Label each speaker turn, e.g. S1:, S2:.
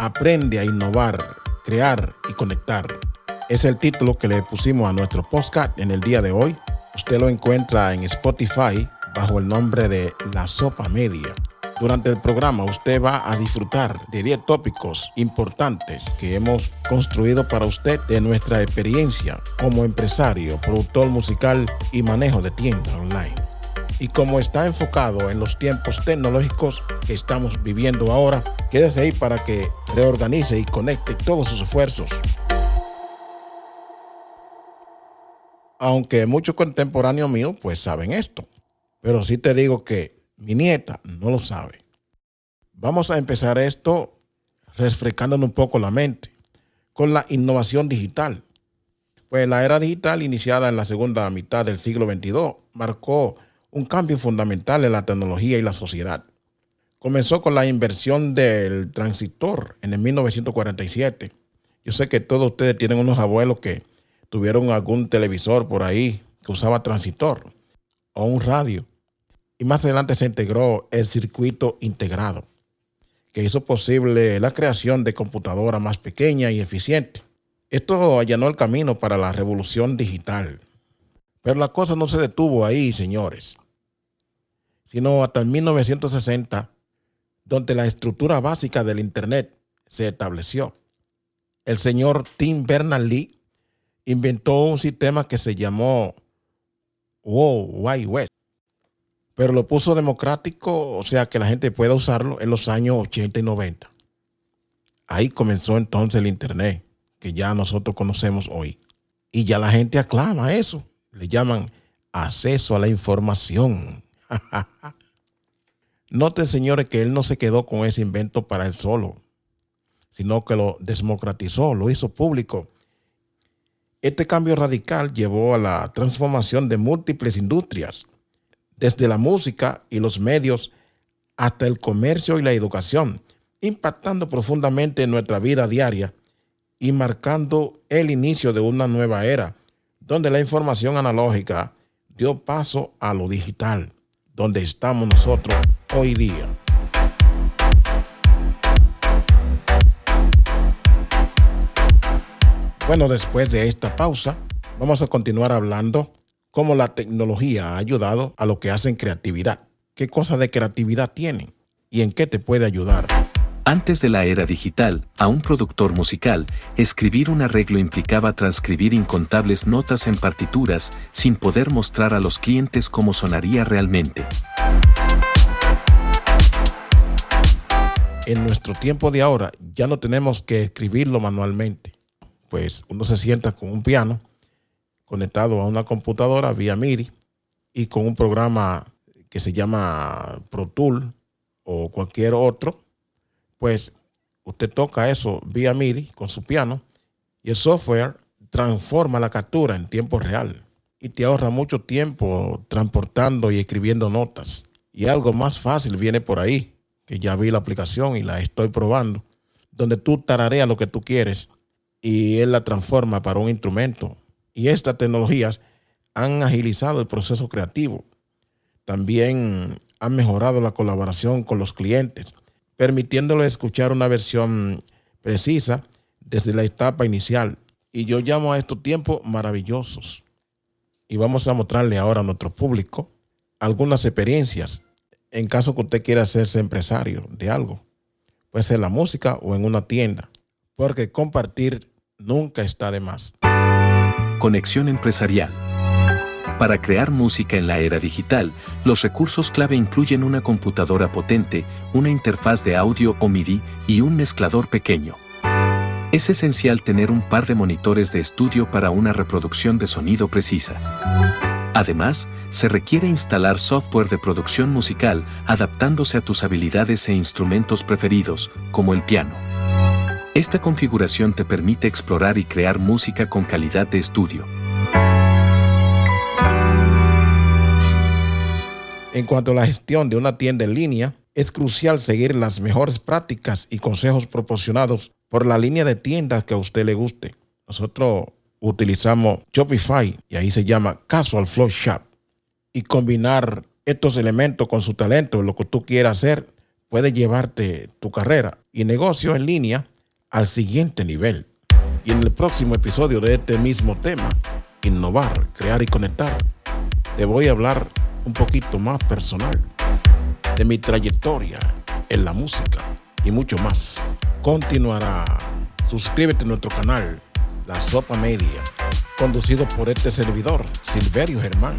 S1: Aprende a innovar, crear y conectar. Es el título que le pusimos a nuestro podcast en el día de hoy. Usted lo encuentra en Spotify bajo el nombre de La Sopa Media. Durante el programa usted va a disfrutar de 10 tópicos importantes que hemos construido para usted de nuestra experiencia como empresario, productor musical y manejo de tienda online. Y como está enfocado en los tiempos tecnológicos que estamos viviendo ahora, quédese ahí para que reorganice y conecte todos sus esfuerzos. Aunque muchos contemporáneos míos pues saben esto, pero sí te digo que mi nieta no lo sabe. Vamos a empezar esto refrescándonos un poco la mente con la innovación digital. Pues la era digital iniciada en la segunda mitad del siglo XXII marcó un cambio fundamental en la tecnología y la sociedad. Comenzó con la inversión del transistor en el 1947. Yo sé que todos ustedes tienen unos abuelos que tuvieron algún televisor por ahí que usaba transistor o un radio y más adelante se integró el circuito integrado, que hizo posible la creación de computadoras más pequeñas y eficientes. Esto allanó el camino para la revolución digital. Pero la cosa no se detuvo ahí, señores, sino hasta el 1960, donde la estructura básica del Internet se estableció. El señor Tim Berners-Lee inventó un sistema que se llamó World Wide Web pero lo puso democrático, o sea que la gente pueda usarlo en los años 80 y 90. Ahí comenzó entonces el Internet, que ya nosotros conocemos hoy. Y ya la gente aclama eso. Le llaman acceso a la información. Noten, señores, que él no se quedó con ese invento para él solo, sino que lo democratizó, lo hizo público. Este cambio radical llevó a la transformación de múltiples industrias desde la música y los medios hasta el comercio y la educación, impactando profundamente en nuestra vida diaria y marcando el inicio de una nueva era, donde la información analógica dio paso a lo digital, donde estamos nosotros hoy día. Bueno, después de esta pausa, vamos a continuar hablando cómo la tecnología ha ayudado a lo que hacen creatividad. ¿Qué cosa de creatividad tienen? ¿Y en qué te puede ayudar?
S2: Antes de la era digital, a un productor musical, escribir un arreglo implicaba transcribir incontables notas en partituras sin poder mostrar a los clientes cómo sonaría realmente.
S1: En nuestro tiempo de ahora ya no tenemos que escribirlo manualmente, pues uno se sienta con un piano conectado a una computadora vía MIDI y con un programa que se llama Pro Tool o cualquier otro, pues usted toca eso vía MIDI con su piano y el software transforma la captura en tiempo real y te ahorra mucho tiempo transportando y escribiendo notas. Y algo más fácil viene por ahí, que ya vi la aplicación y la estoy probando, donde tú tarareas lo que tú quieres y él la transforma para un instrumento y estas tecnologías han agilizado el proceso creativo. También han mejorado la colaboración con los clientes, permitiéndole escuchar una versión precisa desde la etapa inicial. Y yo llamo a estos tiempos maravillosos. Y vamos a mostrarle ahora a nuestro público algunas experiencias en caso que usted quiera hacerse empresario de algo. Puede ser la música o en una tienda, porque compartir nunca está de más.
S2: Conexión empresarial. Para crear música en la era digital, los recursos clave incluyen una computadora potente, una interfaz de audio o MIDI y un mezclador pequeño. Es esencial tener un par de monitores de estudio para una reproducción de sonido precisa. Además, se requiere instalar software de producción musical adaptándose a tus habilidades e instrumentos preferidos, como el piano. Esta configuración te permite explorar y crear música con calidad de estudio.
S1: En cuanto a la gestión de una tienda en línea, es crucial seguir las mejores prácticas y consejos proporcionados por la línea de tiendas que a usted le guste. Nosotros utilizamos Shopify y ahí se llama Casual Flow Shop. Y combinar estos elementos con su talento, lo que tú quieras hacer, puede llevarte tu carrera y negocio en línea al siguiente nivel. Y en el próximo episodio de este mismo tema, innovar, crear y conectar, te voy a hablar un poquito más personal de mi trayectoria en la música y mucho más. Continuará. Suscríbete a nuestro canal, La Sopa Media, conducido por este servidor, Silverio Germán.